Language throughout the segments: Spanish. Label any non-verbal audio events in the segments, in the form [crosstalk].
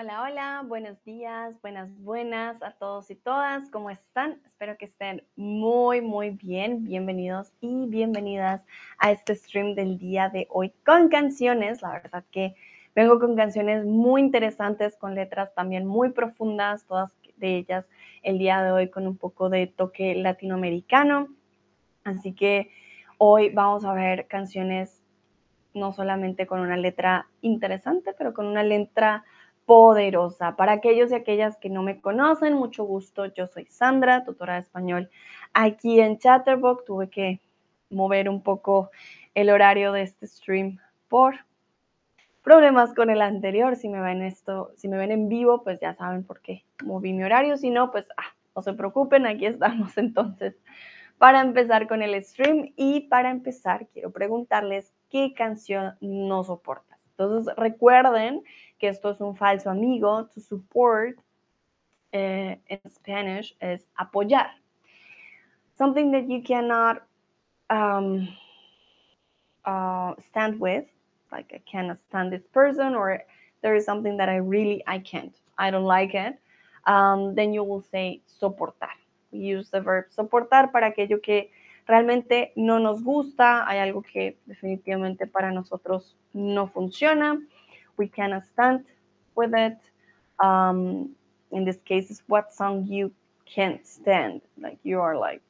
Hola, hola, buenos días, buenas, buenas a todos y todas. ¿Cómo están? Espero que estén muy, muy bien. Bienvenidos y bienvenidas a este stream del día de hoy con canciones. La verdad que vengo con canciones muy interesantes, con letras también muy profundas, todas de ellas el día de hoy con un poco de toque latinoamericano. Así que hoy vamos a ver canciones no solamente con una letra interesante, pero con una letra poderosa. Para aquellos y aquellas que no me conocen, mucho gusto. Yo soy Sandra, tutora de español aquí en Chatterbox. Tuve que mover un poco el horario de este stream por problemas con el anterior. Si me ven esto, si me ven en vivo, pues ya saben por qué moví mi horario. Si no, pues ah, no se preocupen, aquí estamos [laughs] entonces para empezar con el stream y para empezar quiero preguntarles qué canción no soportas. Entonces recuerden que esto es un falso amigo, to support eh, en Spanish es apoyar. Something that you cannot um, uh, stand with, like I cannot stand this person, or there is something that I really I can't, I don't like it. Um, then you will say soportar. We use the verb soportar para aquello que realmente no nos gusta, hay algo que definitivamente para nosotros no funciona we cannot stand with it. Um, in this case, is what song you can't stand. Like you are like,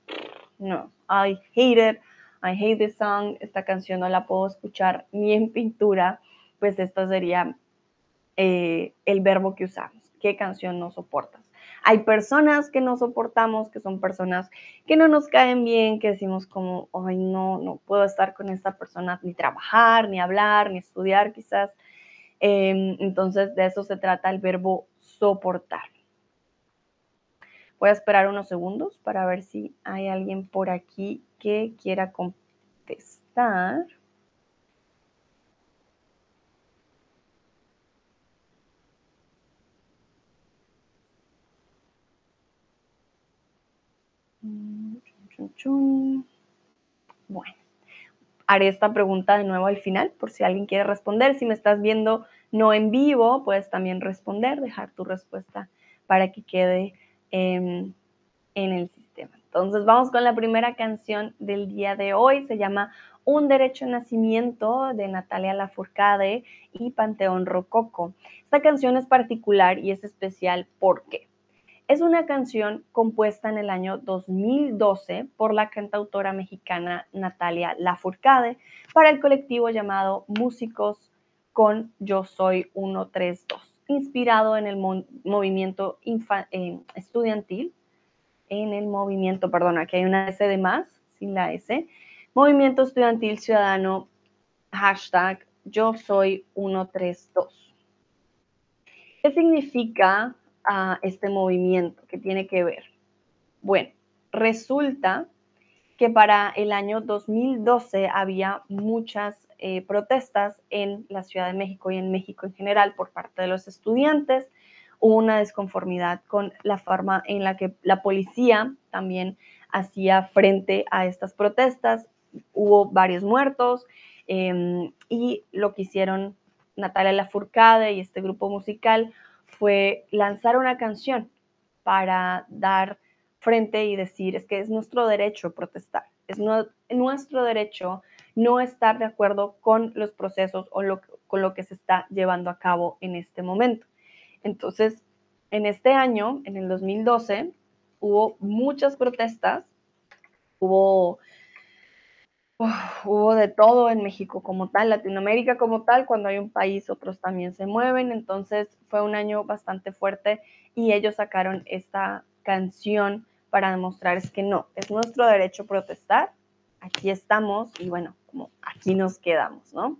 no, I hate it. I hate this song. Esta canción no la puedo escuchar ni en pintura. Pues esto sería eh, el verbo que usamos. ¿Qué canción no soportas? Hay personas que no soportamos, que son personas que no nos caen bien, que decimos como, ay, no, no puedo estar con esta persona, ni trabajar, ni hablar, ni estudiar quizás. Em, entonces, de eso se trata el verbo soportar. Voy a esperar unos segundos para ver si hay alguien por aquí que quiera contestar. Bueno haré esta pregunta de nuevo al final por si alguien quiere responder. Si me estás viendo no en vivo, puedes también responder, dejar tu respuesta para que quede en el sistema. Entonces vamos con la primera canción del día de hoy. Se llama Un Derecho a Nacimiento de Natalia Lafourcade y Panteón Rococo. Esta canción es particular y es especial porque es una canción compuesta en el año 2012 por la cantautora mexicana Natalia Lafourcade para el colectivo llamado Músicos con Yo Soy 132, inspirado en el movimiento eh, estudiantil, en el movimiento, perdón, aquí hay una S de más, sin la S, movimiento estudiantil ciudadano, hashtag Yo Soy 132. ¿Qué significa a este movimiento que tiene que ver? Bueno, resulta que para el año 2012 había muchas eh, protestas en la Ciudad de México y en México en general por parte de los estudiantes. Hubo una desconformidad con la forma en la que la policía también hacía frente a estas protestas. Hubo varios muertos em, y lo que hicieron Natalia Lafourcade y este grupo musical fue lanzar una canción para dar frente y decir, es que es nuestro derecho protestar, es nuestro derecho no estar de acuerdo con los procesos o con lo que se está llevando a cabo en este momento. Entonces, en este año, en el 2012, hubo muchas protestas, hubo hubo de todo en México como tal, Latinoamérica como tal, cuando hay un país otros también se mueven, entonces fue un año bastante fuerte y ellos sacaron esta canción para demostrar es que no, es nuestro derecho protestar, aquí estamos y bueno, como aquí nos quedamos, ¿no?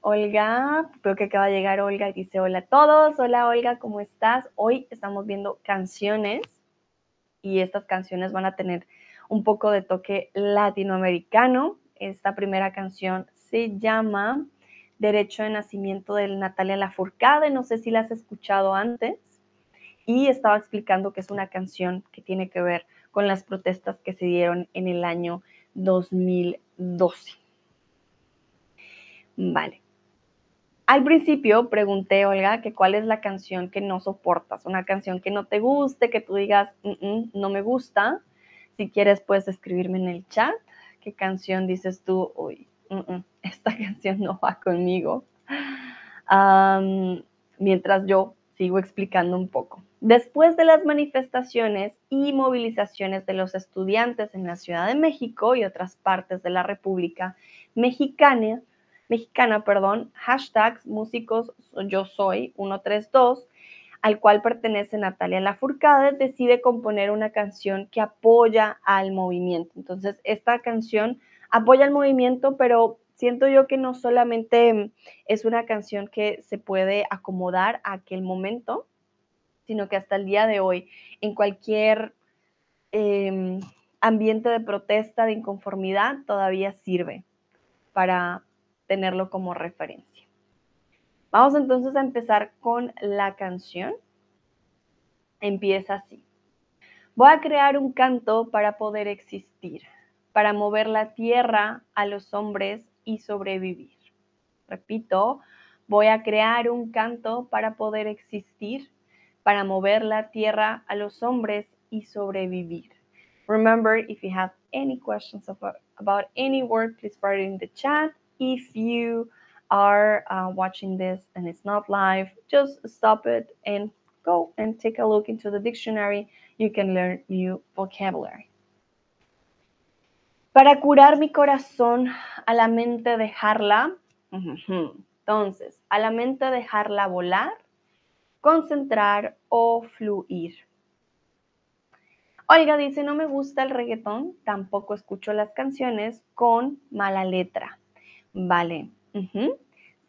Olga, creo que acaba de llegar Olga y dice hola a todos, hola Olga, ¿cómo estás? Hoy estamos viendo canciones y estas canciones van a tener un poco de toque latinoamericano. Esta primera canción se llama Derecho de Nacimiento de Natalia Lafourcade. No sé si la has escuchado antes. Y estaba explicando que es una canción que tiene que ver con las protestas que se dieron en el año 2012. Vale. al principio pregunté, Olga, que cuál es la canción que no soportas, una canción que no te guste, que tú digas, no me gusta. Si quieres, puedes escribirme en el chat qué canción dices tú, uy, [laughs] esta canción no va conmigo. mientras yo sigo explicando un poco. Después de las manifestaciones y movilizaciones de los estudiantes en la Ciudad de México y otras partes de la República Mexicana, mexicana, perdón, hashtags músicos yo soy 132, al cual pertenece Natalia Lafourcade, decide componer una canción que apoya al movimiento. Entonces, esta canción apoya al movimiento, pero siento yo que no solamente es una canción que se puede acomodar a aquel momento, sino que hasta el día de hoy, en cualquier em, ambiente de protesta, de inconformidad, todavía sirve para tenerlo como referencia. Vamos entonces a empezar con la canción. Empieza así. Voy a crear un canto para poder existir, para mover la tierra a los hombres y sobrevivir. Repito, voy a crear un canto para poder existir, para mover la tierra a los hombres y sobrevivir. Remember, if you have any questions about, any word, please write it in the chat. If you are uh, watching this and it's not live, just stop it and go and take a look into the dictionary. You can learn new vocabulary. Para curar mi corazón, a la mente dejarla. Entonces, a la mente dejarla volar, concentrar o fluir. Oiga dice, no me gusta el reggaetón, tampoco escucho las canciones con mala letra. Vale,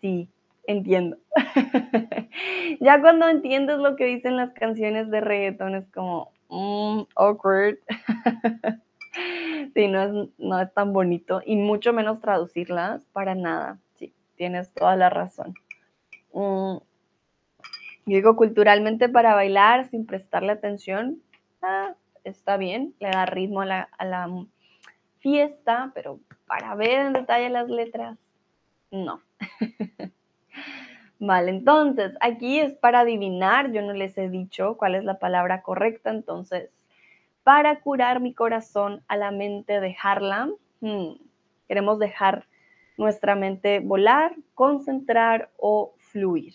sí, entiendo. [laughs] ya cuando entiendes lo que dicen las canciones de reggaetón es como, mm, awkward. [laughs] sí, no es, no es tan bonito y mucho menos traducirlas para nada. Sí, tienes toda la razón. Mm, yo digo, culturalmente para bailar sin prestarle atención, ah, está bien, le da ritmo a la, a la fiesta, pero para ver en detalle las letras, no. [laughs] Vale, entonces aquí es para adivinar, yo no les he dicho cuál es la palabra correcta, entonces, para curar mi corazón a la mente, dejarla, hmm, queremos dejar nuestra mente volar, concentrar o fluir.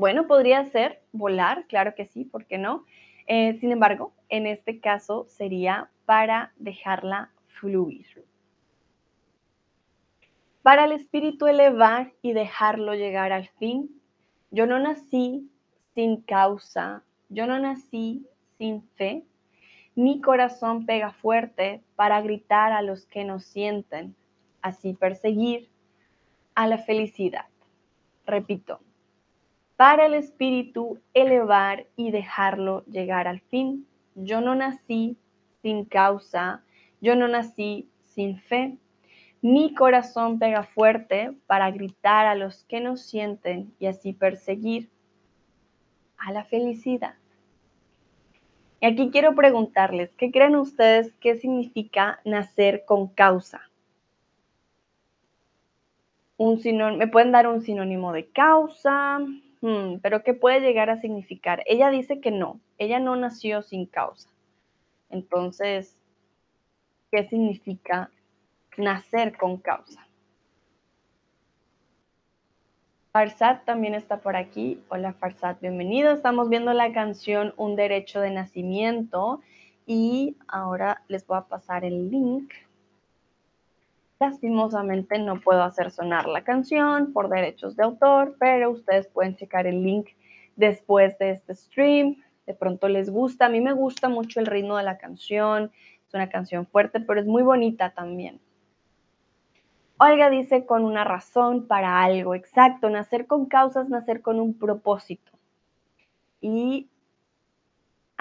Bueno, podría ser volar, claro que sí, ¿por qué no? Eh, sin embargo, en este caso sería para dejarla fluir. Para el espíritu elevar y dejarlo llegar al fin, yo no nací sin causa, yo no nací sin fe. Mi corazón pega fuerte para gritar a los que nos sienten, así perseguir a la felicidad. Repito, para el espíritu elevar y dejarlo llegar al fin. Yo no nací sin causa, yo no nací sin fe. Mi corazón pega fuerte para gritar a los que nos sienten y así perseguir a la felicidad. Y aquí quiero preguntarles, ¿qué creen ustedes qué significa nacer con causa? Un ¿Me pueden dar un sinónimo de causa? Pero ¿qué puede llegar a significar? Ella dice que no, ella no nació sin causa. Entonces, ¿qué significa nacer con causa? Farsat también está por aquí. Hola Farsat, bienvenido. Estamos viendo la canción Un derecho de nacimiento y ahora les voy a pasar el link Lastimosamente no puedo hacer sonar la canción por derechos de autor, pero ustedes pueden checar el link después de este stream. De pronto les gusta. A mí me gusta mucho el ritmo de la canción. Es una canción fuerte, pero es muy bonita también. Olga dice con una razón para algo, exacto, nacer con causas, nacer con un propósito. Y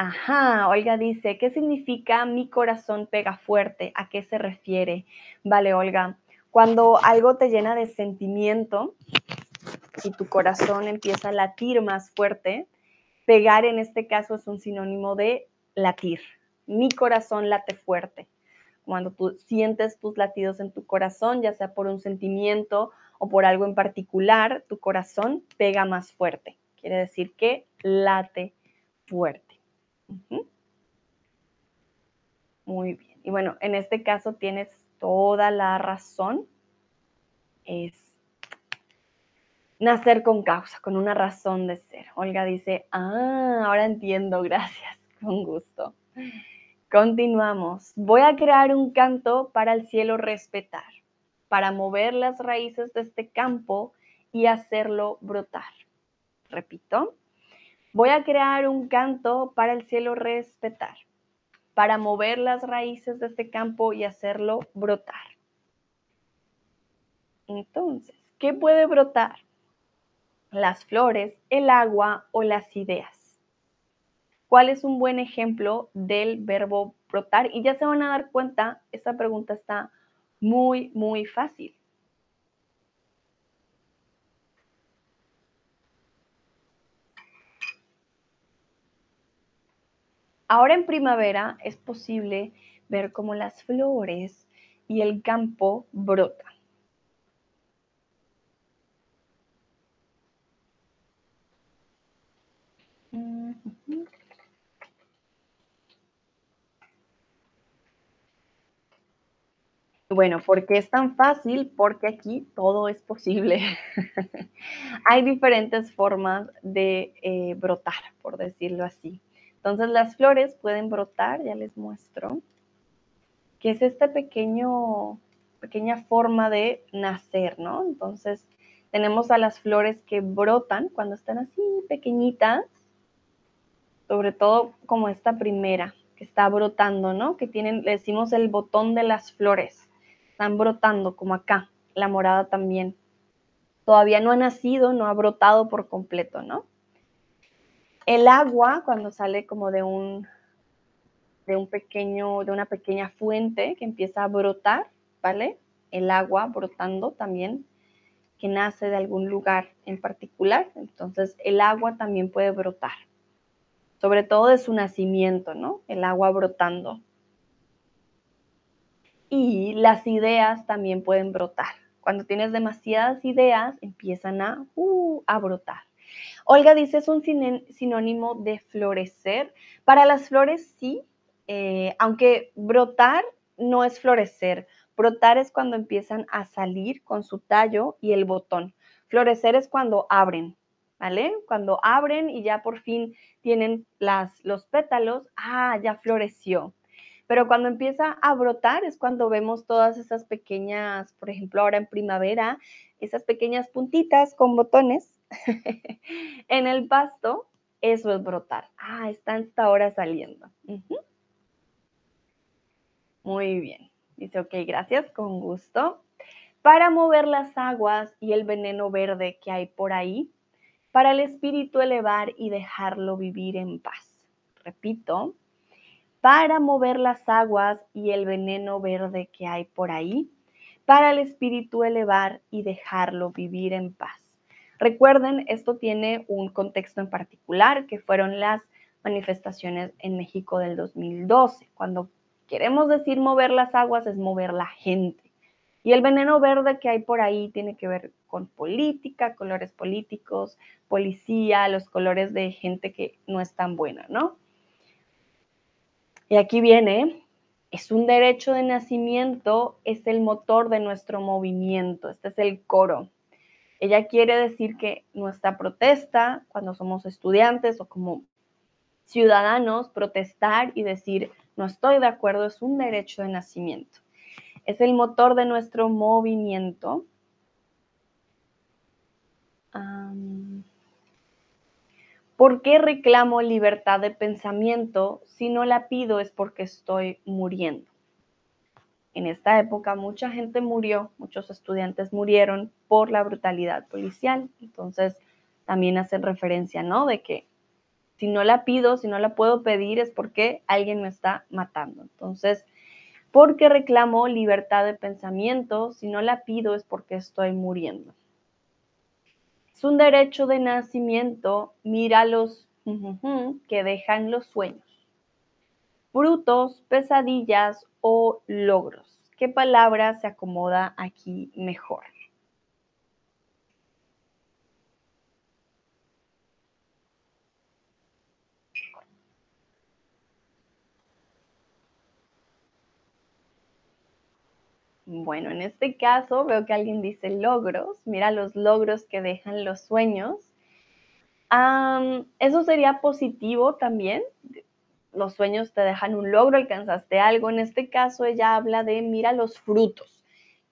Ajá, Olga dice, ¿qué significa mi corazón pega fuerte? ¿A qué se refiere? Vale, Olga, cuando algo te llena de sentimiento y tu corazón empieza a latir más fuerte, Pegar en este caso es un sinónimo de latir. Mi corazón late fuerte. Cuando tú sientes tus latidos en tu corazón, ya sea por un sentimiento o por algo en particular, tu corazón pega más fuerte. Quiere decir que late fuerte. Muy bien. Y bueno, en este caso tienes toda la razón. Es nacer con causa, con una razón de ser. Olga dice, ah, ahora entiendo, [laughs] gracias, con gusto. Continuamos. Voy a crear un canto para el cielo respetar, para mover las raíces de este campo y hacerlo brotar. Repito, voy a crear un canto para el cielo respetar, para mover las raíces de este campo y hacerlo brotar. Entonces, ¿qué puede brotar? Las flores, el agua o las ideas. ¿Cuál es un buen ejemplo del verbo brotar? Y ya se van a dar cuenta, esta pregunta está muy, muy fácil. Ahora en primavera es posible ver cómo las flores y el campo brotan. Bueno, ¿por qué es tan fácil? Porque aquí todo es posible. [laughs] Hay diferentes formas de eh, brotar, por decirlo así. Entonces las flores pueden brotar, ya les muestro, que es esta pequeño, pequeña forma de nacer, ¿no? Entonces tenemos a las flores que brotan cuando están así pequeñitas, sobre todo como esta primera que está brotando, ¿no? Que tienen, le decimos el botón de las flores, están brotando como acá, la morada también. Todavía no ha nacido, no ha brotado por completo, ¿no? El agua, cuando sale como de un, de un pequeño, de una pequeña fuente que empieza a brotar, ¿vale? El agua brotando también, que nace de algún lugar en particular. Entonces, el agua también puede brotar. Sobre todo de su nacimiento, ¿no? El agua brotando. Y las ideas también pueden brotar. Cuando tienes demasiadas ideas, empiezan a, uh, a brotar. Olga dice, es un sinónimo de florecer. Para las flores sí, eh, aunque brotar no es florecer. Brotar es cuando empiezan a salir con su tallo y el botón. Florecer es cuando abren, ¿vale? Cuando abren y ya por fin tienen las, los pétalos, ah, ya floreció. Pero cuando empieza a brotar es cuando vemos todas esas pequeñas, por ejemplo, ahora en primavera, esas pequeñas puntitas con botones [laughs] en el pasto, eso es brotar. Ah, está hasta ahora saliendo. Muy bien. Dice, ok, gracias, con gusto. Para mover las aguas y el veneno verde que hay por ahí, para el espíritu elevar y dejarlo vivir en paz. Repito, para mover las aguas y el veneno verde que hay por ahí, para el espíritu elevar y dejarlo vivir en paz. Recuerden, esto tiene un contexto en particular, que fueron las manifestaciones en México del 2012. Cuando queremos decir mover las aguas es mover la gente. Y el veneno verde que hay por ahí tiene que ver con política, colores políticos, policía, los colores de gente que no es tan buena, ¿no? Y aquí viene, es un derecho de nacimiento, es el motor de nuestro movimiento, este es el coro. Ella quiere decir que nuestra protesta, cuando somos estudiantes o como ciudadanos, protestar y decir, no estoy de acuerdo, es un derecho de nacimiento. Es el motor de nuestro movimiento. ¿Por qué reclamo libertad de pensamiento si no la pido es porque estoy muriendo? En esta época mucha gente murió, muchos estudiantes murieron por la brutalidad policial. Entonces, también hacen referencia, ¿no? De que si no la pido, si no la puedo pedir, es porque alguien me está matando. Entonces, porque reclamo libertad de pensamiento, si no la pido es porque estoy muriendo. Es un derecho de nacimiento, mira los que dejan los sueños. Frutos, pesadillas o logros. ¿Qué palabra se acomoda aquí mejor? Bueno, en este caso veo que alguien dice logros. Mira los logros que dejan los sueños. eso sería positivo también. Los sueños te dejan un logro, alcanzaste algo. En este caso ella habla de mira los frutos,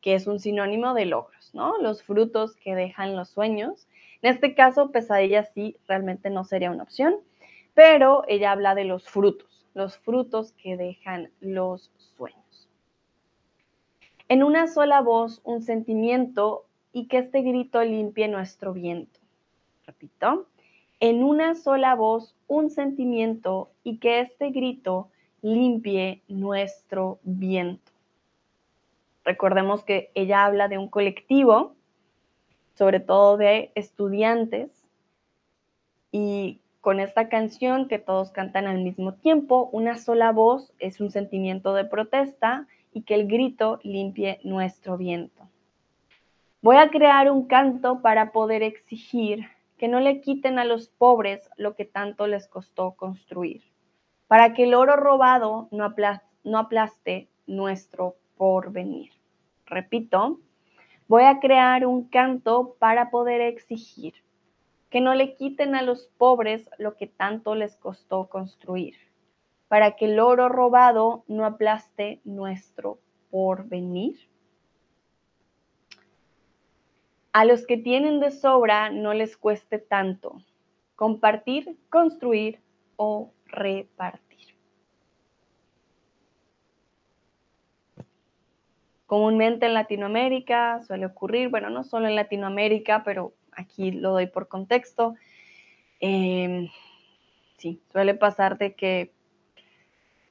que es un sinónimo de logros, ¿no? Los frutos que dejan los sueños. En este caso, pesadilla sí realmente no sería una opción, pero ella habla de los frutos, los frutos que dejan los sueños en una sola voz un sentimiento y que este grito limpie nuestro viento. Repito, en una sola voz un sentimiento y que este grito limpie nuestro viento. Recordemos que ella habla de un colectivo, sobre todo de estudiantes, y con esta canción que todos cantan al mismo tiempo, una sola voz es un sentimiento de protesta y que el grito limpie nuestro viento. Voy a crear un canto para poder exigir que no le quiten a los pobres lo que tanto les costó construir, para que el oro robado no, aplaste nuestro porvenir. Repito, voy a crear un canto para poder exigir que no le quiten a los pobres lo que tanto les costó construir, para que el oro robado no aplaste nuestro porvenir. A los que tienen de sobra no les cueste tanto compartir, construir o repartir. Comúnmente en Latinoamérica suele ocurrir, bueno, no solo en Latinoamérica, pero aquí lo doy por contexto. Em, sí, suele pasar de que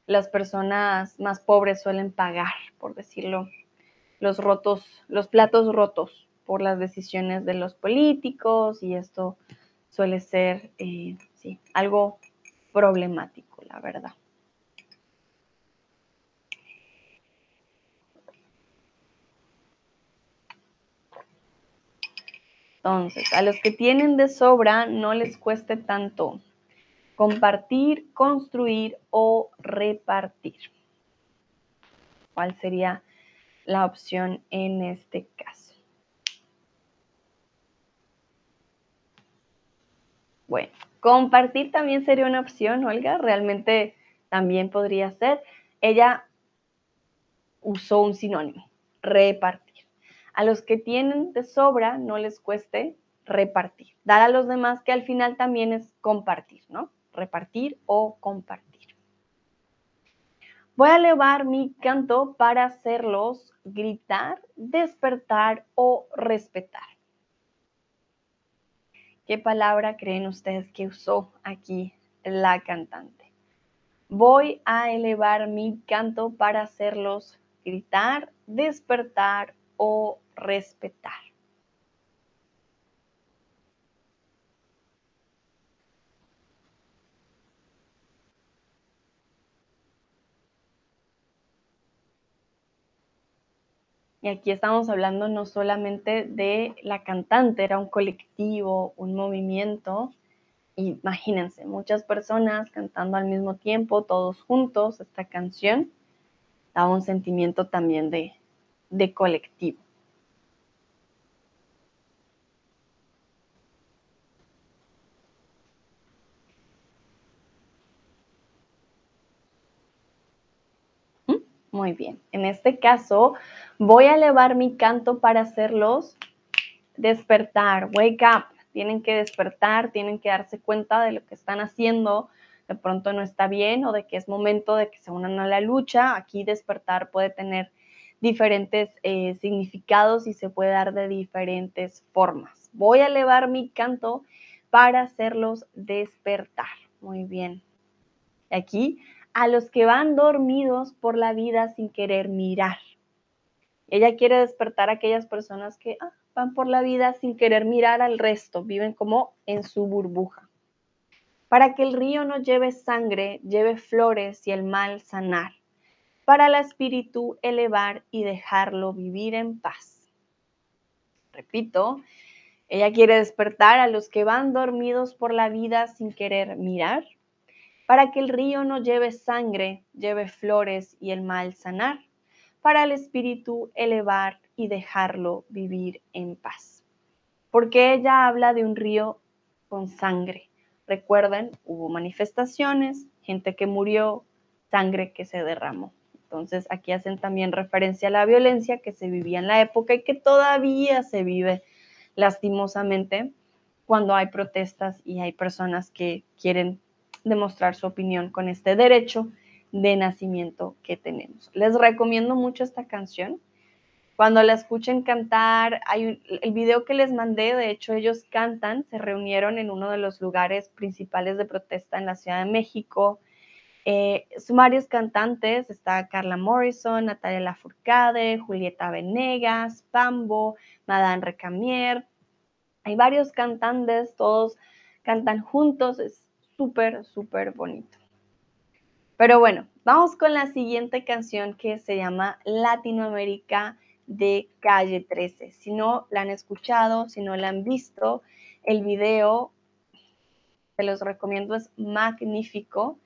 las personas más pobres suelen pagar, por decirlo, los rotos, los platos rotos por las decisiones de los políticos y esto suele ser, eh, algo problemático, la verdad. Entonces, a los que tienen de sobra no les cueste tanto compartir, construir o repartir. ¿Cuál sería la opción en este caso? Bueno, compartir también sería una opción, Olga, realmente también podría ser. Ella usó un sinónimo, repartir. A los que tienen de sobra no les cueste repartir. Dar a los demás que al final también es compartir, ¿no? repartir o compartir. Voy a elevar mi canto para hacerlos gritar, despertar o respetar. ¿Qué palabra creen ustedes que usó aquí la cantante? Voy a elevar mi canto para hacerlos gritar, despertar o respetar. Y aquí estamos hablando no solamente de la cantante, era un colectivo, un movimiento. Imagínense, muchas personas cantando al mismo tiempo, todos juntos, esta canción daba un sentimiento también de, de colectivo. Muy bien. En este caso, voy a elevar mi canto para hacerlos despertar, wake up. Tienen que despertar, tienen que darse cuenta de lo que están haciendo. De pronto no está bien o de que es momento de que se unan a la lucha. Aquí despertar puede tener diferentes eh, significados y se puede dar de diferentes formas. Voy a elevar mi canto para hacerlos despertar. Muy bien. Aquí a los que van dormidos por la vida sin querer mirar. Ella quiere despertar a aquellas personas que ah, van por la vida sin querer mirar al resto, viven como en su burbuja. para que el río no lleve sangre, lleve flores y el mal sanar, para el espíritu elevar y dejarlo vivir en paz. Repito, ella quiere despertar a los que van dormidos por la vida sin querer mirar, para que el río no lleve sangre, lleve flores y el mal sanar, para el espíritu elevar y dejarlo vivir en paz. Porque ella habla de un río con sangre. Recuerden, hubo manifestaciones, gente que murió, sangre que se derramó. Entonces aquí hacen también referencia a la violencia que se vivía en la época y que todavía se vive lastimosamente cuando hay protestas y hay personas que quieren demostrar su opinión con este derecho de nacimiento que tenemos. Les recomiendo mucho esta canción. Cuando la escuchen cantar, hay el video que les mandé, de hecho ellos cantan, se reunieron en uno de los lugares principales de protesta en la Ciudad de México. Eh, son varios cantantes, está Carla Morrison, Natalia Lafourcade, Julieta Venegas, Pambo, Madame Recamier. Hay varios cantantes, todos cantan juntos, súper, súper bonito. Pero bueno, vamos con la siguiente canción que se llama Latinoamérica de Calle 13. Si no la han escuchado, si no la han visto, el video, se los recomiendo, es magnífico.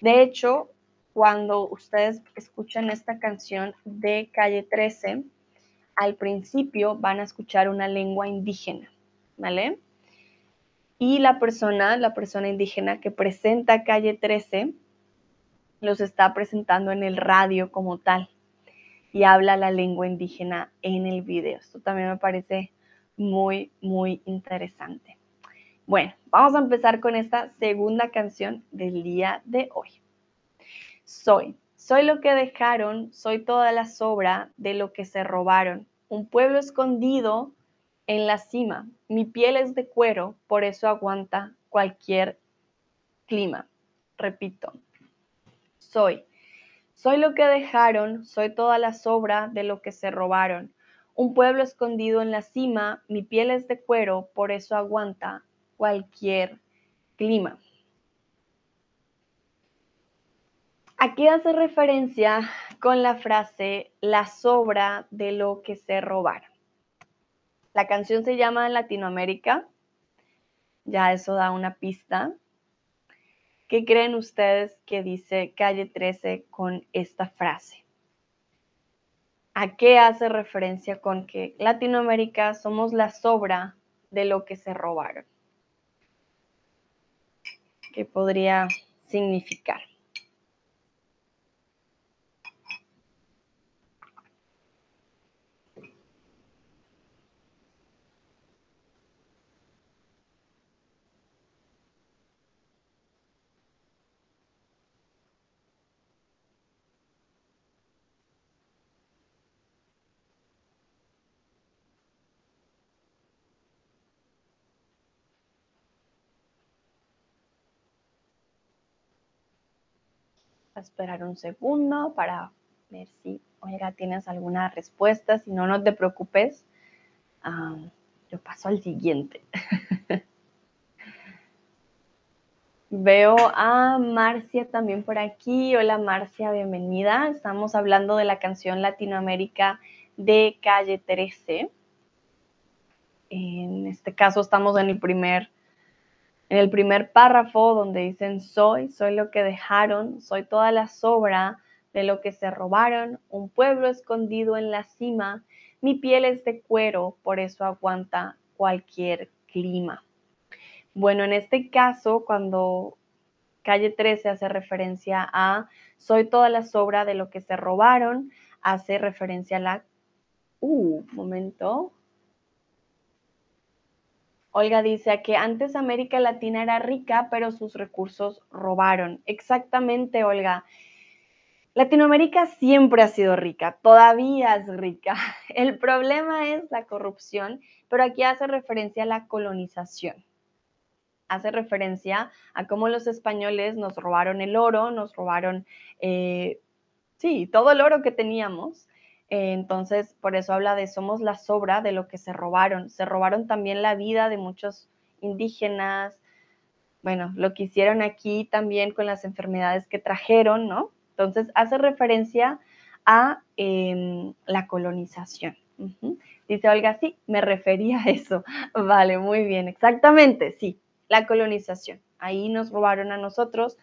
De hecho, cuando ustedes escuchan esta canción de Calle 13, al principio van a escuchar una lengua indígena, ¿vale? Y la persona, la persona indígena que presenta Calle 13, los está presentando en el radio como tal y habla la lengua indígena en el video. Esto también me parece muy, muy interesante. Bueno, vamos a empezar con esta segunda canción del día de hoy. Soy, soy lo que dejaron, soy toda la sobra de lo que se robaron. Un pueblo escondido en la cima. Mi piel es de cuero, por eso aguanta cualquier clima. Repito, soy soy lo que dejaron, soy toda la sobra de lo que se robaron. Un pueblo escondido en la cima, mi piel es de cuero, por eso aguanta cualquier clima. Aquí hace referencia con la frase la sobra de lo que se robaron. La canción se llama Latinoamérica, ya eso da una pista. ¿Qué creen ustedes que dice calle 13 con esta frase? ¿A qué hace referencia con que Latinoamérica somos la sobra de lo que se robaron? ¿Qué podría significar? Esperar un segundo para ver si, oiga, tienes alguna respuesta. Si no, no te preocupes. yo paso al siguiente. [laughs] Veo a Marcia también por aquí. Hola Marcia, bienvenida. Estamos hablando de la canción Latinoamérica de Calle 13. En este caso estamos en el primer en el primer párrafo donde dicen soy, soy lo que dejaron, soy toda la sobra de lo que se robaron, un pueblo escondido en la cima, mi piel es de cuero, por eso aguanta cualquier clima. Bueno, en este caso, cuando calle 13 hace referencia a soy toda la sobra de lo que se robaron, hace referencia a la... Uh, momento. Olga dice que antes América Latina era rica, pero sus recursos robaron. Exactamente, Olga. Latinoamérica siempre ha sido rica, todavía es rica. [laughs] El problema es la corrupción, pero aquí hace referencia a la colonización. Hace referencia a cómo los españoles nos robaron el oro, nos robaron, eh, sí, todo el oro que teníamos entonces, por eso habla de somos la sobra de lo que se robaron. Se robaron también la vida de muchos indígenas, bueno, lo que hicieron aquí también con las enfermedades que trajeron, ¿no? Entonces hace referencia a em, la colonización. Dice Olga, sí, me refería a eso. [laughs] Vale, muy bien, exactamente, sí, la colonización. Ahí nos robaron a nosotros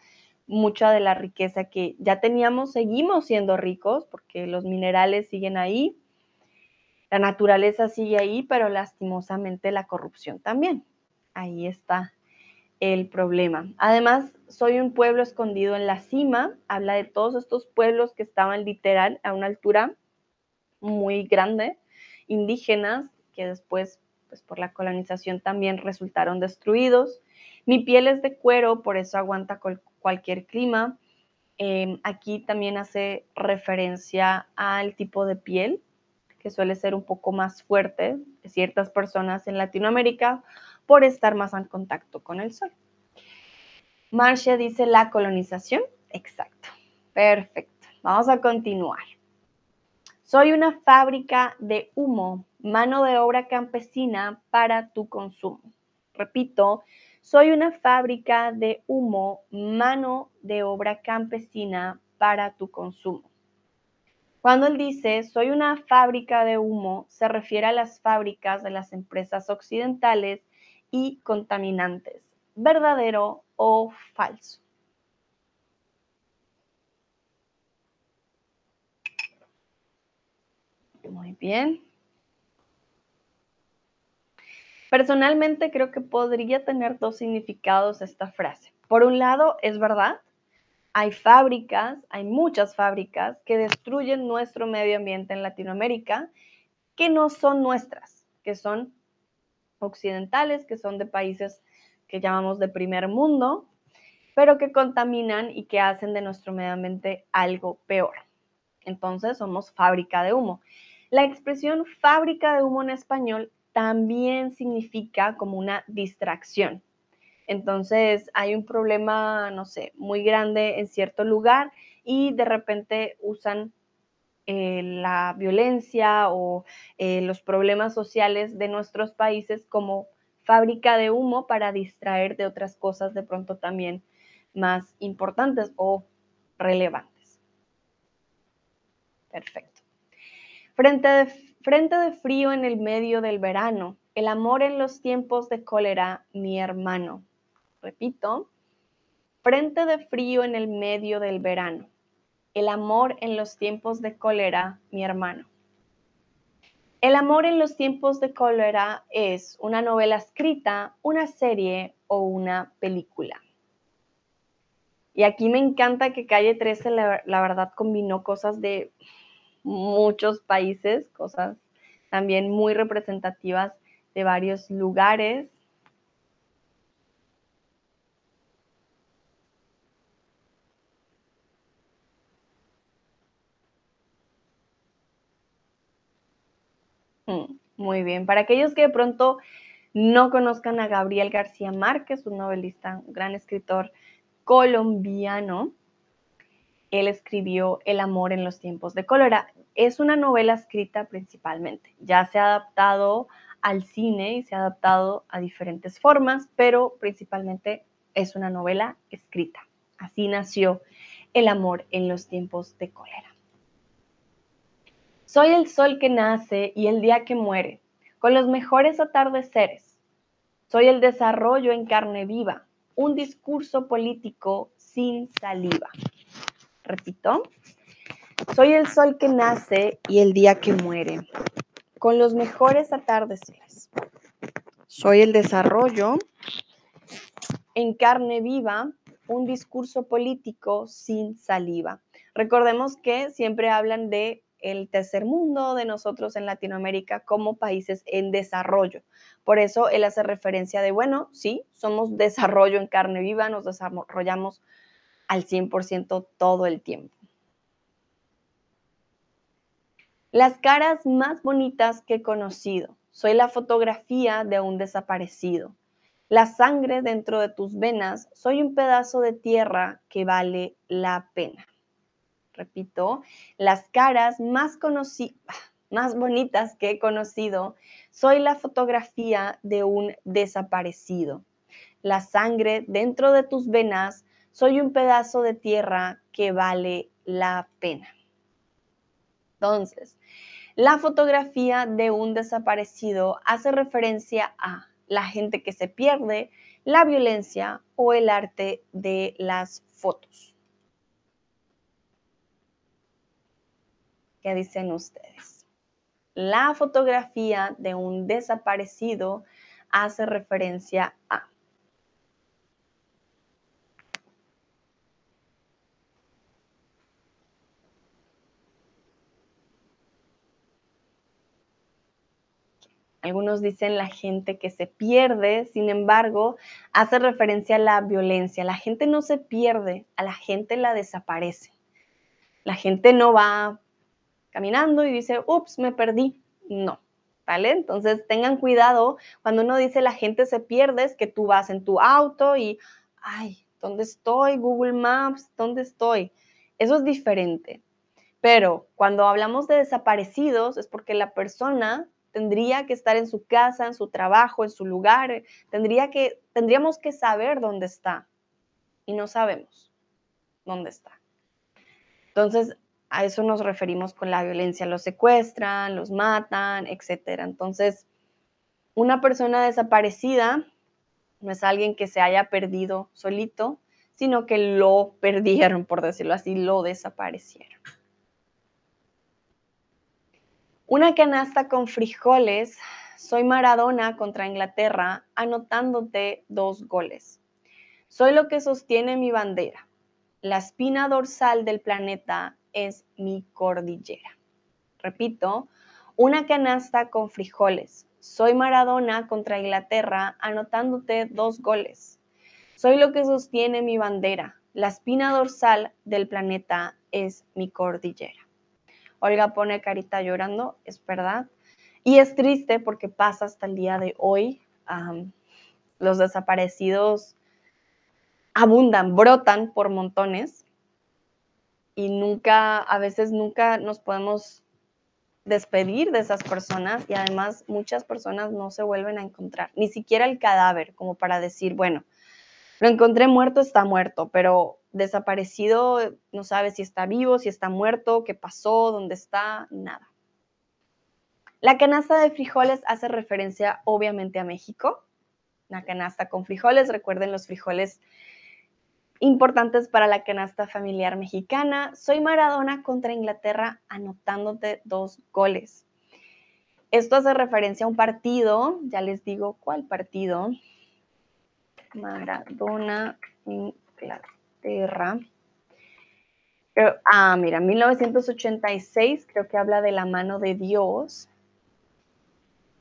mucha de la riqueza que ya teníamos, seguimos siendo ricos porque los minerales siguen ahí, la naturaleza sigue ahí, pero lastimosamente la corrupción también. Ahí está el problema. Además, soy un pueblo escondido en la cima, habla de todos estos pueblos que estaban literal a una altura muy grande, indígenas, que después, pues por la colonización también resultaron destruidos. Mi piel es de cuero, por eso aguanta cualquier clima. Em, aquí también hace referencia al tipo de piel, que suele ser un poco más fuerte de ciertas personas en Latinoamérica por estar más en contacto con el sol. Marcia dice la colonización. Exacto. Perfecto. Vamos a continuar. Soy una fábrica de humo, mano de obra campesina para tu consumo. Repito, soy una fábrica de humo, mano de obra campesina para tu consumo. Cuando él dice soy una fábrica de humo, se refiere a las fábricas de las empresas occidentales y contaminantes, verdadero o falso. Muy bien. Personalmente creo que podría tener dos significados esta frase. Por un lado, es verdad, hay fábricas, hay muchas fábricas que destruyen nuestro medio ambiente en Latinoamérica que no son nuestras, que son occidentales, que son de países que llamamos de primer mundo, pero que contaminan y que hacen de nuestro medio ambiente algo peor. Entonces somos fábrica de humo. La expresión fábrica de humo en español también significa como una distracción. Entonces hay un problema, no sé, muy grande en cierto lugar y de repente usan eh, la violencia o eh, los problemas sociales de nuestros países como fábrica de humo para distraer de otras cosas de pronto también más importantes o relevantes. Perfecto. Frente de, frente de frío en el medio del verano, el amor en los tiempos de cólera, mi hermano. Repito, frente de frío en el medio del verano, el amor en los tiempos de cólera, mi hermano. El amor en los tiempos de cólera es una novela escrita, una serie o una película. Y aquí me encanta que Calle 13, la, la, verdad, combinó cosas de muchos países, cosas también muy representativas de varios lugares. Mm, muy bien. Para aquellos que de pronto no conozcan a Gabriel García Márquez, un novelista, un gran escritor colombiano. Él escribió El amor en los tiempos de cólera. Es una novela escrita principalmente. Ya se ha adaptado al cine y se ha adaptado a diferentes formas, pero principalmente es una novela escrita. Así nació El amor en los tiempos de cólera. Soy el sol que nace y el día que muere, con los mejores atardeceres. Soy el desarrollo en carne viva, un discurso político sin saliva. Repito, soy el sol que nace y el día que muere, con los mejores atardeceres. Soy el desarrollo en carne viva, un discurso político sin saliva. Recordemos que siempre hablan de el tercer mundo, de nosotros en Latinoamérica como países en desarrollo. Por eso él hace referencia de, bueno, sí, somos desarrollo en carne viva, nos desarrollamos al 100% todo el tiempo. Las caras más bonitas que he conocido. Soy la fotografía de un desaparecido. La sangre dentro de tus venas. Soy un pedazo de tierra que vale la pena repito, las caras más conocidas, [laughs] más bonitas que he conocido, soy la fotografía de un desaparecido. la sangre dentro de tus venas, soy un pedazo de tierra que vale la pena. Entonces, la fotografía de un desaparecido hace referencia a la gente que se pierde, la violencia o el arte de las fotos. ¿Qué dicen ustedes? La fotografía de un desaparecido hace referencia a Algunos dicen la gente que se pierde, sin embargo, hace referencia a la violencia. La gente no se pierde, a la gente la desaparece. La gente no va caminando y dice, ups, me perdí. No, ¿vale? Entonces tengan cuidado cuando uno dice la gente se pierde, es que tú vas en tu auto y, ay, ¿dónde estoy? Google Maps, ¿dónde estoy? Eso es diferente. Pero cuando hablamos de desaparecidos es porque la persona tendría que estar en su casa, en su trabajo, en su lugar, tendría que, tendríamos que saber dónde está y no sabemos dónde está. Entonces, a eso nos referimos con la violencia, los secuestran, los matan, etc. Entonces, una persona desaparecida no es alguien que se haya perdido solito, sino que lo [laughs] perdieron, por decirlo así, lo desaparecieron. Una canasta con frijoles. Soy Maradona contra Inglaterra, anotándote dos goles. Soy lo que sostiene mi bandera. La espina dorsal del planeta es mi cordillera. Repito, una canasta con frijoles. Soy Maradona contra Inglaterra, anotándote dos goles. Soy lo que sostiene mi bandera. La espina dorsal del planeta es mi cordillera. Olga pone carita llorando, es verdad. Y es triste porque pasa hasta el día de hoy. los desaparecidos abundan, brotan por montones y nunca, a veces nunca nos podemos despedir de esas personas y además muchas personas no se vuelven a encontrar, ni siquiera el cadáver, como para decir, bueno, lo encontré muerto, está muerto, pero desaparecido, no sabe si está vivo, si está muerto, qué pasó, dónde está, nada. La canasta de frijoles hace referencia obviamente a México. Una canasta con frijoles, recuerden los frijoles importantes para la canasta familiar mexicana. Soy Maradona contra Inglaterra anotándote dos goles. Esto hace referencia a un partido, ya les digo cuál partido. Maradona, Inglaterra. Ah, mira, 1986 creo que habla de la mano de Dios.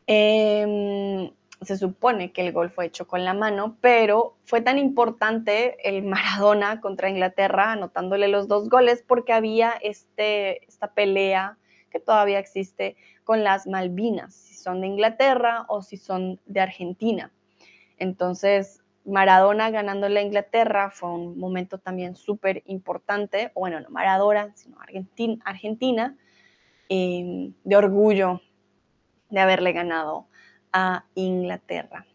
Em, se supone que el gol fue hecho con la mano, pero fue tan importante el [laughs] Maradona contra Inglaterra, anotándole los dos goles, porque había este, esta pelea que todavía existe con las Malvinas, si son de Inglaterra o si son de Argentina. Entonces, Maradona ganándole a Inglaterra fue un momento también súper importante, bueno, no Maradona, sino Argentina, em, de orgullo de haberle ganado a Inglaterra.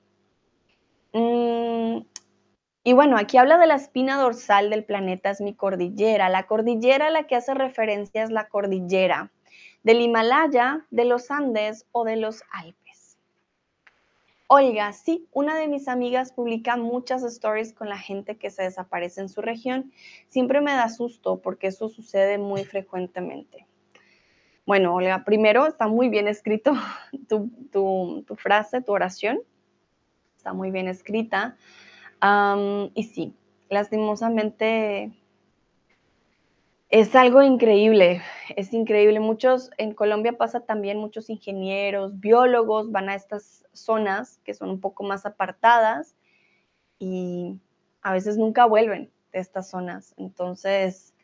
Mm, y bueno, aquí habla de la espina dorsal del planeta, es mi cordillera. La cordillera a la que hace referencia es la cordillera del Himalaya, de los Andes o de los Alpes. Oiga, sí, una de mis amigas publica muchas stories con la gente que se desaparece en su región. Siempre me da susto porque eso sucede muy frecuentemente. Bueno, Olga, primero está muy bien escrito [laughs] tu, frase, tu oración. Está muy bien escrita. y sí, lastimosamente es algo increíble, es increíble. Muchos, en Colombia pasa también, muchos ingenieros, biólogos van a estas zonas que son un poco más apartadas y a veces nunca vuelven de estas zonas. Entonces,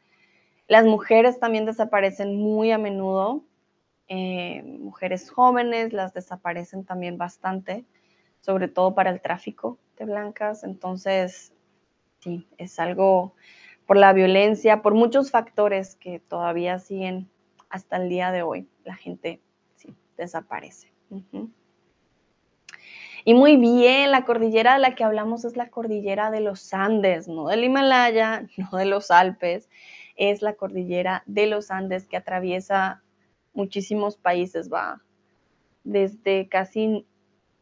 las mujeres también desaparecen muy a menudo. Eh, mujeres jóvenes las desaparecen también bastante, sobre todo para el tráfico de blancas. Entonces, sí, es algo por la violencia, por muchos factores que todavía siguen hasta el día de hoy. La gente sí, desaparece. Y muy bien, la cordillera de la que hablamos es la cordillera de los Andes, no del Himalaya, [laughs] no de los Alpes, es la cordillera de los Andes que atraviesa muchísimos países, va desde casi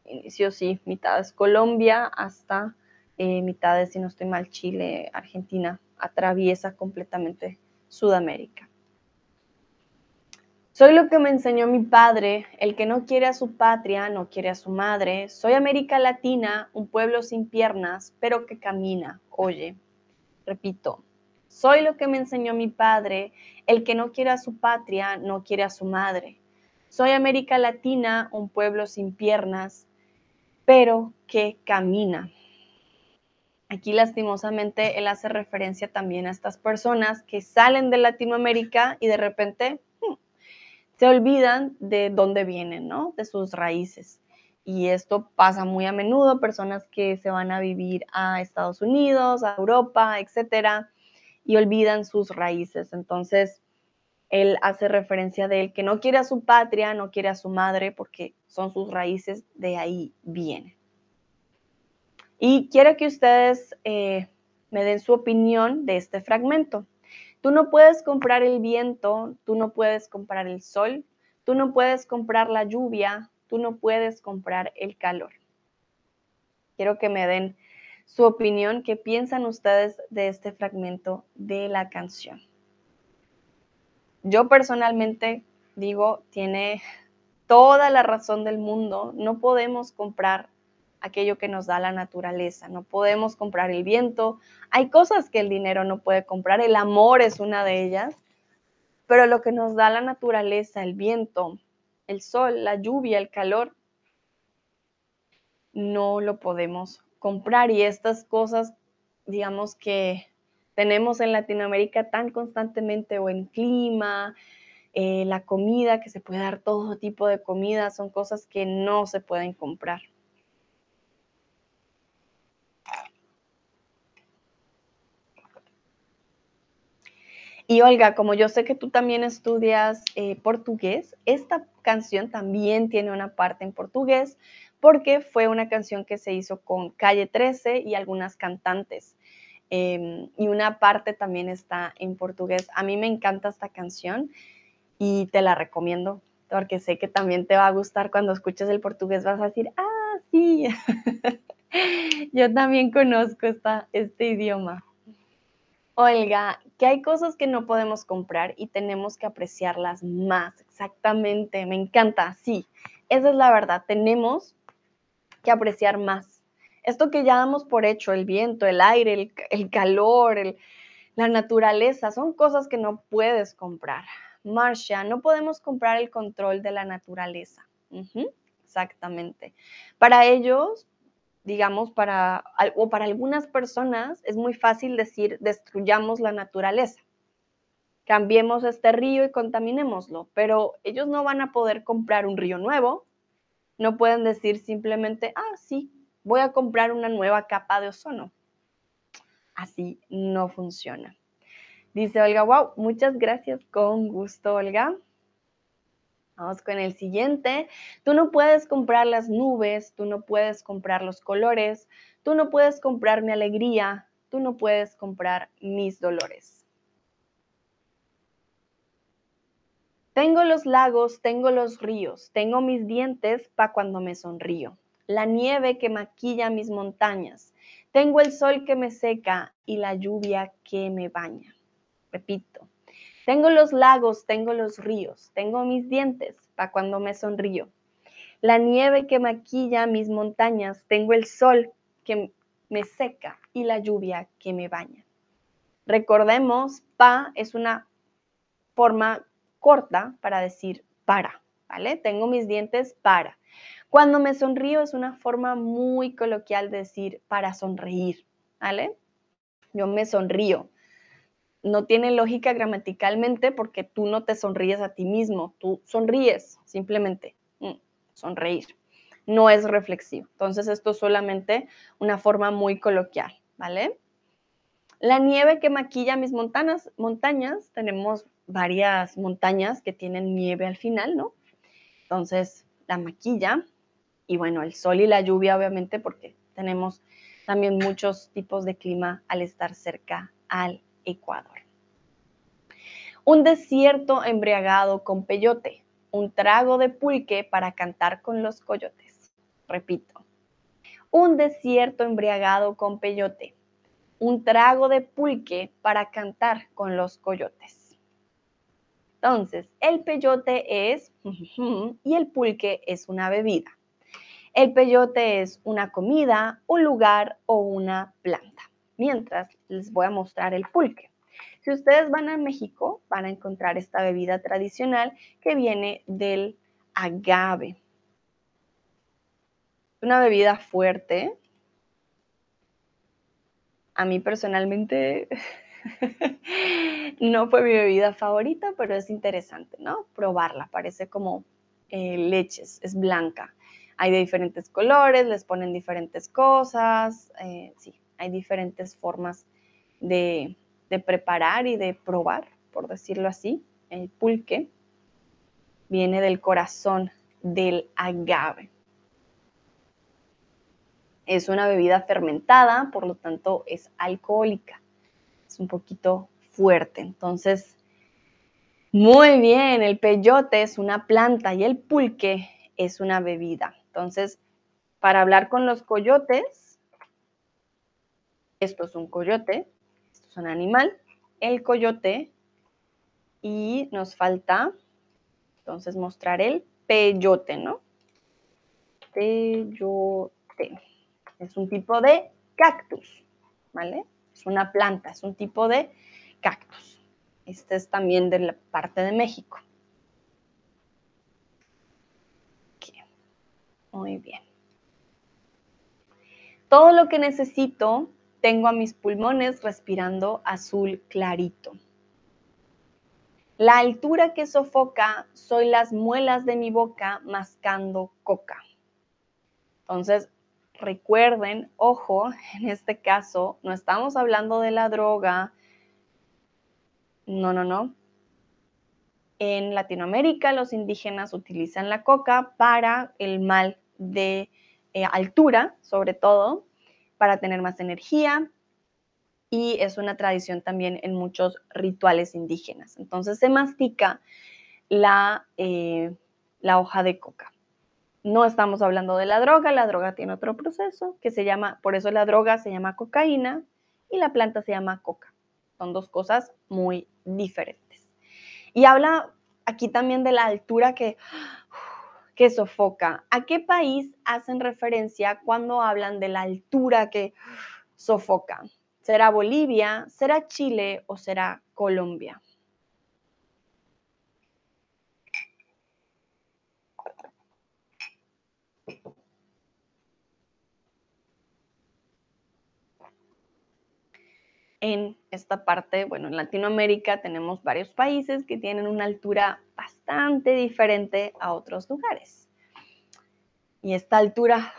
inicio, sí, mitades Colombia hasta eh, mitades, si no estoy mal, Chile, Argentina, atraviesa completamente Sudamérica. Soy lo que me enseñó mi padre, el que no quiere a su patria, no quiere a su madre. Soy América Latina, un pueblo sin piernas, pero que camina. Oye, repito, soy lo que me enseñó mi padre, el que no quiere a su patria, no quiere a su madre. Soy América Latina, un pueblo sin piernas, pero que camina. Aquí lastimosamente él hace referencia también a estas personas que salen de Latinoamérica y de repente se olvidan de dónde vienen, ¿no? De sus raíces. Y esto pasa muy a menudo, personas que se van a vivir a Estados Unidos, a Europa, etcétera, y olvidan sus raíces. Entonces, él hace referencia de él que no quiere a su patria, no quiere a su madre, porque son sus raíces, de ahí vienen. Y quiero que ustedes eh, me den su opinión de este fragmento. Tú no puedes comprar el viento, tú no puedes comprar el sol, tú no puedes comprar la lluvia, tú no puedes comprar el calor. Quiero que me den su opinión, qué piensan ustedes de este fragmento de la canción. Yo personalmente digo, tiene toda la razón del mundo, no podemos comprar aquello que nos da la naturaleza. No podemos comprar el viento. Hay cosas que el dinero no puede comprar. El amor es una de ellas. Pero lo que nos da la naturaleza, el viento, el sol, la lluvia, el calor, no lo podemos comprar. Y estas cosas, digamos que tenemos en Latinoamérica tan constantemente o en clima, eh, la comida, que se puede dar todo tipo de comida, son cosas que no se pueden comprar. Y Olga, como yo sé que tú también estudias eh, portugués, esta canción también tiene una parte en portugués porque fue una canción que se hizo con Calle 13 y algunas cantantes. Em, y una parte también está en portugués. A mí me encanta esta canción y te la recomiendo porque sé que también te va a gustar cuando escuches el portugués. Vas a decir, ah, sí, [laughs] yo también conozco esta, este idioma. Olga, que hay cosas que no podemos comprar y tenemos que apreciarlas más. Exactamente, me encanta, sí, esa es la verdad, tenemos que apreciar más. Esto que ya damos por hecho, el viento, el aire, el, calor, la naturaleza, son cosas que no puedes comprar. Marcia, no podemos comprar el control de la naturaleza. exactamente. Para ellos, digamos, para, o para algunas personas es muy fácil decir destruyamos la naturaleza, cambiemos este río y contaminémoslo, pero ellos no van a poder comprar un río nuevo, no pueden decir simplemente, ah, sí, voy a comprar una nueva capa de ozono. Así no funciona. Dice Olga, wow, muchas gracias, con gusto, Olga. Vamos con el siguiente. Tú no puedes comprar las nubes, tú no puedes comprar los colores, tú no puedes comprar mi alegría, tú no puedes comprar mis dolores. Tengo los lagos, tengo los ríos, tengo mis dientes para cuando me sonrío, la nieve que maquilla mis montañas, tengo el sol que me seca y la lluvia que me baña. Repito, tengo los lagos, tengo los ríos, tengo mis dientes para cuando me sonrío. La nieve que maquilla mis montañas, tengo el sol que me seca y la lluvia que me baña. Recordemos, pa es una forma corta para decir para, ¿vale? Tengo mis dientes para. Cuando me sonrío es una forma muy coloquial de decir para sonreír, ¿vale? Yo me sonrío no tiene lógica gramaticalmente porque tú no te sonríes a ti mismo, tú sonríes simplemente, mm, sonreír. No es reflexivo. Entonces esto es solamente una forma muy coloquial, ¿vale? La nieve que maquilla mis montañas, montañas, tenemos varias montañas que tienen nieve al final, ¿no? Entonces la maquilla. y bueno, el sol y la lluvia obviamente porque tenemos también muchos tipos de clima al estar cerca al Ecuador. Un desierto embriagado con peyote, un trago de pulque para cantar con los coyotes. Repito, un desierto embriagado con peyote, un trago de pulque para cantar con los coyotes. Entonces, el peyote es [laughs] y el pulque es una bebida. El peyote es una comida, un lugar o una planta. Mientras les voy a mostrar el pulque. Si ustedes van a México, van a encontrar esta bebida tradicional que viene del agave. Una bebida fuerte. A mí personalmente [laughs] no fue mi bebida favorita, pero es interesante, ¿no? Probarla. Parece como eh, leches, es blanca hay de diferentes colores, les ponen diferentes cosas, eh, sí, hay diferentes formas de, preparar y de probar, por decirlo así. El pulque viene del corazón del agave. Es una bebida fermentada, por lo tanto es alcohólica. Es un poquito fuerte. Entonces, muy bien, el peyote es una planta y el pulque es una bebida. Entonces, para hablar con los coyotes, esto es un coyote, un animal, el coyote, y nos falta, entonces, mostrar el peyote, ¿no? Peyote. Es un tipo de cactus, ¿vale? Es una planta, es un tipo de cactus. Este es también de la parte de México. Muy bien. Todo lo que necesito tengo a mis pulmones respirando azul clarito. La altura que sofoca soy las muelas de mi boca mascando coca. Entonces, recuerden, ojo, [laughs] en este caso no estamos hablando de la droga. No, no, no. En Latinoamérica los indígenas utilizan la coca para el mal de eh, altura, sobre todo, para tener más energía y es una tradición también en muchos rituales indígenas. Entonces se mastica la, eh, la hoja de coca. No estamos hablando de la droga, la droga tiene otro proceso que se llama, por eso la droga se llama cocaína y la planta se llama coca. Son dos cosas muy diferentes. Y habla aquí también de la altura que, que sofoca. ¿A qué país hacen referencia cuando hablan de la altura que sofoca? ¿Será Bolivia, será Chile o será Colombia? en esta parte, bueno, en Latinoamérica tenemos varios países que tienen una altura bastante diferente a otros lugares. Y esta altura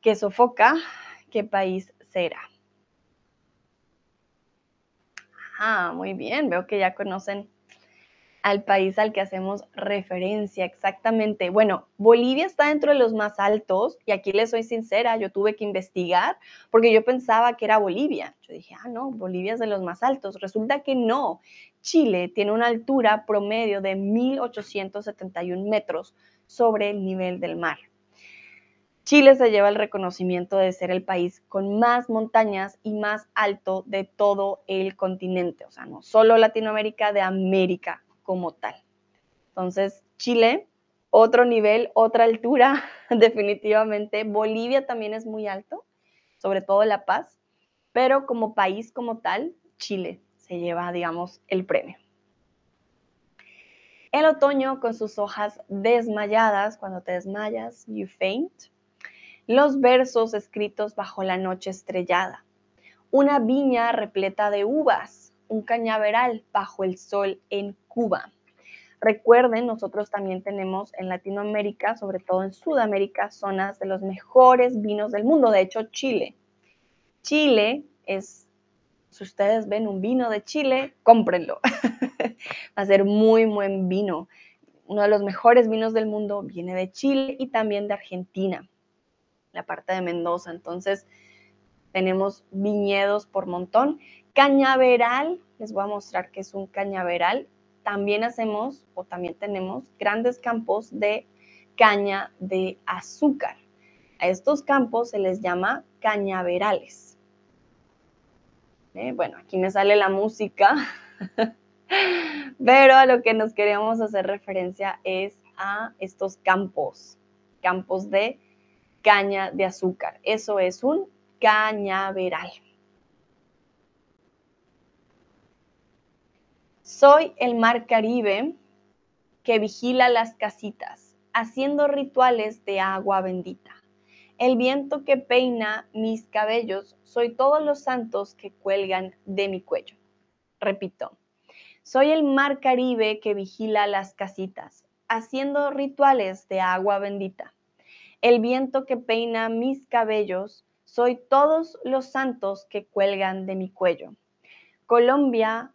que sofoca, ¿qué país será? Ah, muy bien, veo que ya conocen al país al que hacemos referencia exactamente. Bueno, Bolivia está dentro de los más altos y aquí les soy sincera, yo tuve que investigar porque yo pensaba que era Bolivia. Yo dije, ah, no, Bolivia es de los más altos. Resulta que no. Chile tiene una altura promedio de 1.871 metros sobre el nivel del mar. Chile se lleva el reconocimiento de ser el país con más montañas y más alto de todo el continente, o sea, no solo Latinoamérica, de América como tal. Entonces, Chile, otro nivel, otra altura, [laughs] definitivamente. Bolivia también es muy alto, sobre todo La Paz, pero como país como tal, Chile se lleva, digamos, el premio. El otoño con sus hojas desmayadas, cuando te desmayas, you faint. Los versos escritos bajo la noche estrellada. Una viña repleta de uvas un cañaveral bajo el sol en Cuba. Recuerden, nosotros también tenemos en Latinoamérica, sobre todo en Sudamérica, zonas de los mejores vinos del mundo. De hecho, Chile. Chile es, si ustedes ven un vino de Chile, cómprenlo. [laughs] Va a ser muy buen vino. uno de los mejores vinos del mundo viene de Chile y también de Argentina, la parte de Mendoza. Entonces, tenemos viñedos por montón. Cañaveral, les voy a mostrar que es un cañaveral. También hacemos o también tenemos grandes campos de caña de azúcar. A estos campos se les llama cañaverales. Eh, bueno, aquí me sale la música, [laughs] pero a lo que nos queremos hacer referencia es a estos campos, campos de caña de azúcar. Eso es un cañaveral. Soy el mar Caribe que vigila las casitas, haciendo rituales de agua bendita. El viento que peina mis cabellos, soy todos los santos que cuelgan de mi cuello. Repito, soy el mar Caribe que vigila las casitas, haciendo rituales de agua bendita. El viento que peina mis cabellos, soy todos los santos que cuelgan de mi cuello. Colombia,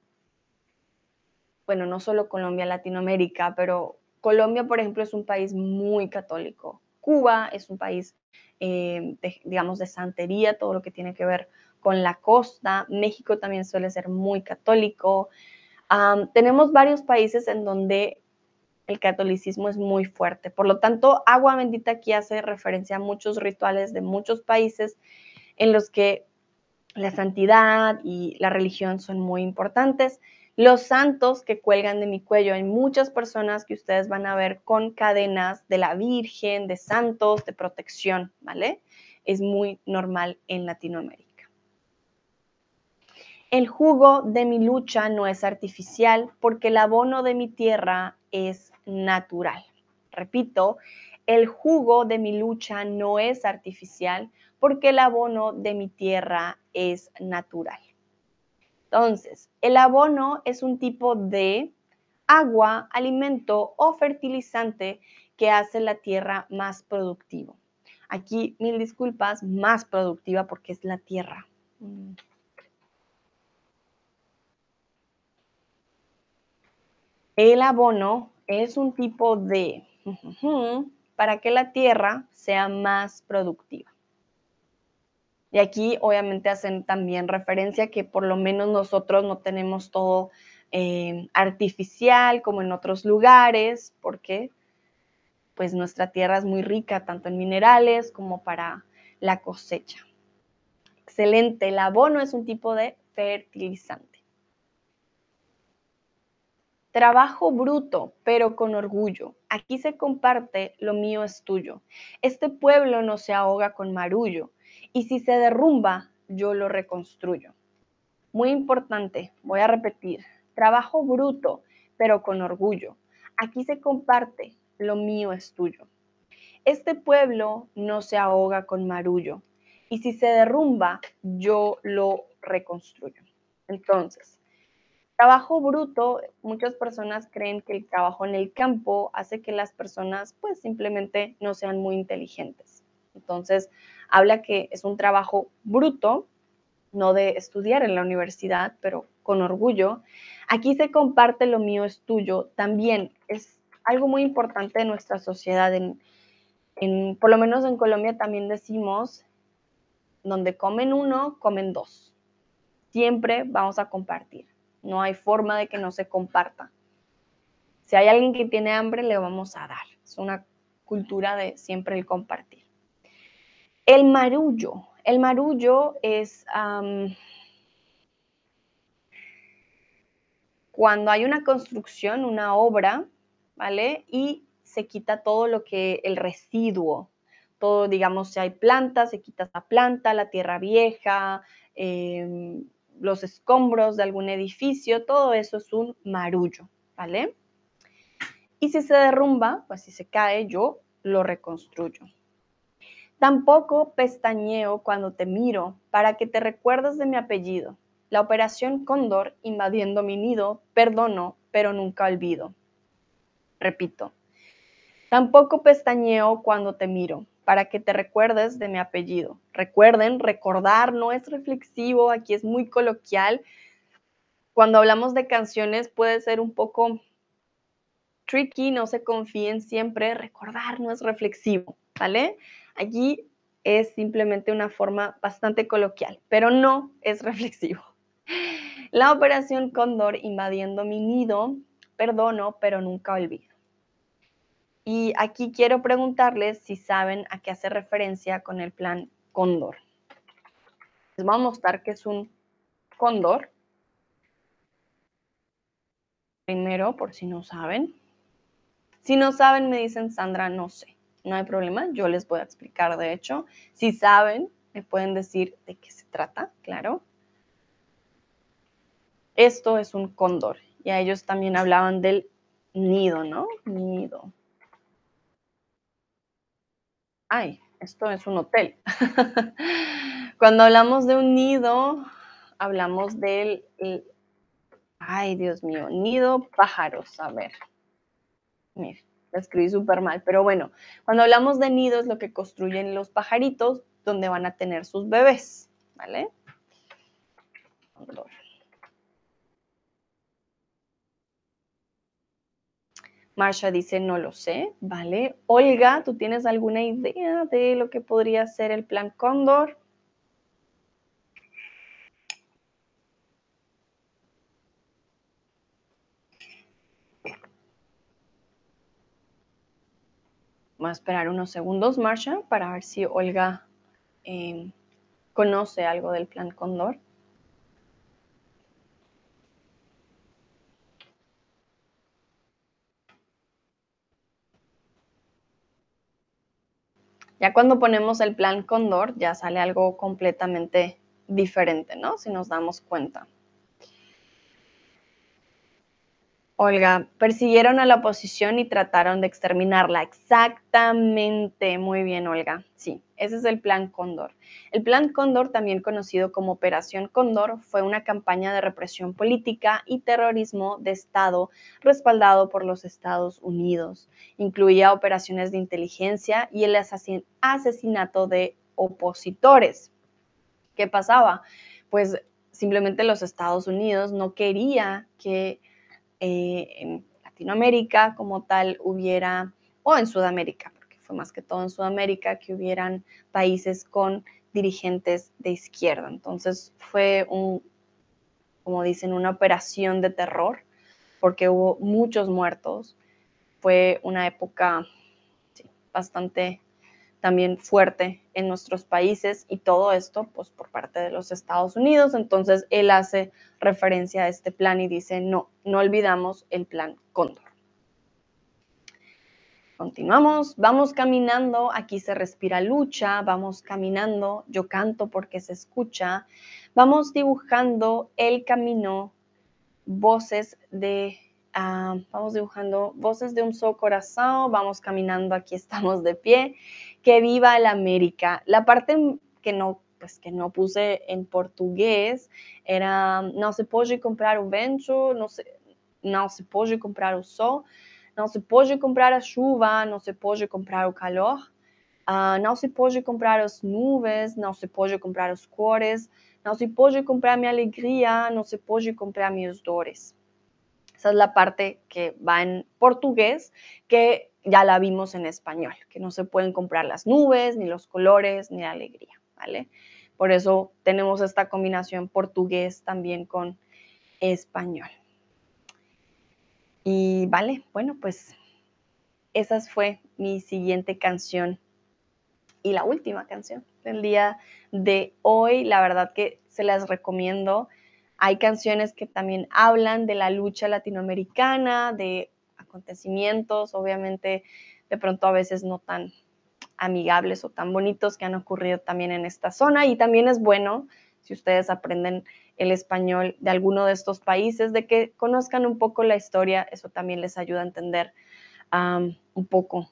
bueno, no solo Colombia, Latinoamérica, pero Colombia, por ejemplo, es un país muy católico. Cuba es un país, eh, digamos, de santería, todo lo que tiene que ver con la costa. México también suele ser muy católico. tenemos varios países en donde el catolicismo es muy fuerte. Por lo tanto, agua bendita aquí hace referencia a muchos rituales de muchos países en los que la santidad y la religión son muy importantes. Los santos que cuelgan de mi cuello, hay muchas personas que ustedes van a ver con cadenas de la Virgen, de santos, de protección, ¿vale? Es muy normal en Latinoamérica. El jugo de mi lucha no es artificial porque el abono de mi tierra es natural. Repito, el jugo de mi lucha no es artificial porque el abono de mi tierra es natural. Entonces, el abono es un tipo de agua, alimento o fertilizante que hace la tierra más productiva. Aquí, mil disculpas, más productiva porque es la tierra. El abono es un tipo de [laughs] para que la tierra sea más productiva. Y aquí obviamente hacen también referencia que por lo menos nosotros no tenemos todo eh, artificial como en otros lugares, porque pues nuestra tierra es muy rica tanto en minerales como para la cosecha. Excelente, el abono es un tipo de fertilizante. Trabajo bruto, pero con orgullo. Aquí se comparte, lo mío es tuyo. Este pueblo no se ahoga con marullo, y si se derrumba, yo lo reconstruyo. Muy importante, voy a repetir. Trabajo bruto, pero con orgullo. Aquí se comparte, lo mío es tuyo. Este pueblo no se ahoga con marullo, y si se derrumba, yo lo reconstruyo. Entonces, Trabajo bruto, muchas personas creen que el trabajo en el campo hace que las personas pues simplemente no sean muy inteligentes. Entonces, habla que es un trabajo bruto, no de estudiar en la universidad, pero con orgullo. Aquí se comparte lo mío es tuyo. También es algo muy importante de nuestra sociedad. En, por lo menos en Colombia también decimos, donde comen uno, comen dos. Siempre vamos a compartir. No hay forma de que no se comparta. Si hay alguien que tiene hambre, le vamos a dar. Es una cultura de siempre el compartir. El marullo. El marullo es cuando hay una construcción, una obra, ¿vale? Y se quita todo lo que el residuo, todo, digamos, si hay plantas, se quita esa planta, la tierra vieja, eh, los escombros de algún edificio, todo eso es un marullo, ¿vale? Y si se derrumba, pues si se cae, yo lo reconstruyo. Tampoco pestañeo cuando te miro para que te recuerdes de mi apellido. La operación Cóndor invadiendo mi nido, perdono, pero nunca olvido. Repito, tampoco pestañeo cuando te miro para que te recuerdes de mi apellido. Recuerden, recordar no es reflexivo, aquí es muy coloquial. Cuando hablamos de canciones puede ser un poco tricky, no se confíen siempre, recordar no es reflexivo, ¿vale? Aquí es simplemente una forma bastante coloquial, pero no es [laughs] reflexivo. La operación Cóndor invadiendo mi nido, perdono, pero nunca olvido. Y aquí quiero preguntarles si saben a qué hace referencia con el plan Cóndor. Les voy a mostrar que es un cóndor. Primero, por si no saben. Si no saben, me dicen, Sandra, no sé. No hay problema, yo les voy a explicar, de hecho. Si saben, me pueden decir de qué se trata, claro. Esto es un cóndor. Y a ellos también hablaban del nido, ¿no? Nido. Ay, esto es un hotel. [laughs] Cuando hablamos de un nido, hablamos del... Ay, Dios mío, nido pájaros. A ver. Mira, escribí súper mal, pero bueno, cuando hablamos de nidos, lo que construyen los pajaritos, donde van a tener sus bebés, ¿vale? Marsha dice, no lo sé, ¿vale? Olga, ¿tú tienes alguna idea de lo que podría ser el plan Cóndor? A esperar unos segundos, Marsha, para ver si Olga em, conoce algo del plan Cóndor. Ya cuando ponemos el plan Cóndor, ya sale algo completamente diferente, ¿no? Si nos damos cuenta. Olga, persiguieron a la oposición y trataron de exterminarla. Exactamente, muy bien, Olga. Sí, ese es el Plan Cóndor. El Plan Cóndor, también conocido como Operación Cóndor, fue una campaña de represión política y terrorismo de Estado respaldado por los Estados Unidos. Incluía operaciones de inteligencia y el asesinato de opositores. ¿Qué pasaba? Pues simplemente los Estados Unidos no quería que eh, en Latinoamérica como tal hubiera, o en Sudamérica, porque fue más que todo en Sudamérica, que hubieran países con dirigentes de izquierda. Entonces fue un, como dicen, una operación de terror, porque hubo muchos muertos. Fue una época bastante también fuerte en nuestros países y todo esto pues por parte de los Estados Unidos. Entonces él hace referencia a este plan y dice, no, no olvidamos el plan Cóndor. Continuamos, vamos caminando, aquí se respira lucha, vamos caminando, yo canto porque se escucha, vamos dibujando. El camino, voces de Ah, vamos dibujando. Voces de un solo corazón, vamos caminando, aquí estamos de pie. Que viva el América. La parte que no, pues que no puse en portugués era no se puede comprar o vento, no se, não se pode comprar o sol, não se pode comprar a chuva, não se pode comprar o calor, uh, não se pode comprar as nuvens, não se pode comprar as cores, não se pode comprar minha alegria, não se pode comprar minhas dores. Esa es la parte que va en portugués, que ya la vimos en español, que no se pueden comprar las nubes, ni los colores, ni la alegría, ¿vale? Por eso tenemos esta combinación portugués también con español. Y vale, bueno, pues esa fue mi siguiente canción y la última canción del día de hoy. La verdad que se las recomiendo. Hay canciones que también hablan de la lucha latinoamericana, de acontecimientos, obviamente de pronto a veces no tan amigables o tan bonitos que han ocurrido también en esta zona. Y también es bueno, si ustedes aprenden el español de alguno de estos países, de que conozcan un poco la historia, eso también les ayuda a entender un poco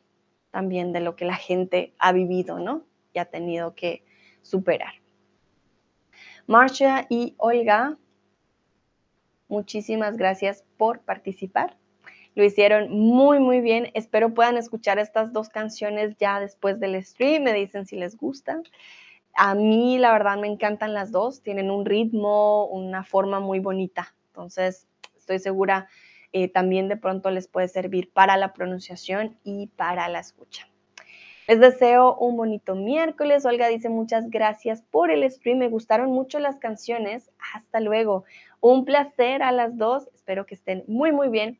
también de lo que la gente ha vivido, ¿no? Y ha tenido que superar. Marcia y Olga Muchísimas gracias por participar. Lo hicieron muy, muy bien. Espero puedan escuchar estas dos canciones ya después del stream. Me dicen si les gustan. A mí, la verdad, me encantan las dos. Tienen un ritmo, una forma muy bonita. Entonces, estoy segura eh, también de pronto les puede servir para la pronunciación y para la escucha. Les deseo un bonito miércoles. Olga dice muchas gracias por el stream. Me gustaron mucho las canciones. Hasta luego. Un placer a las dos. Espero que estén muy, muy bien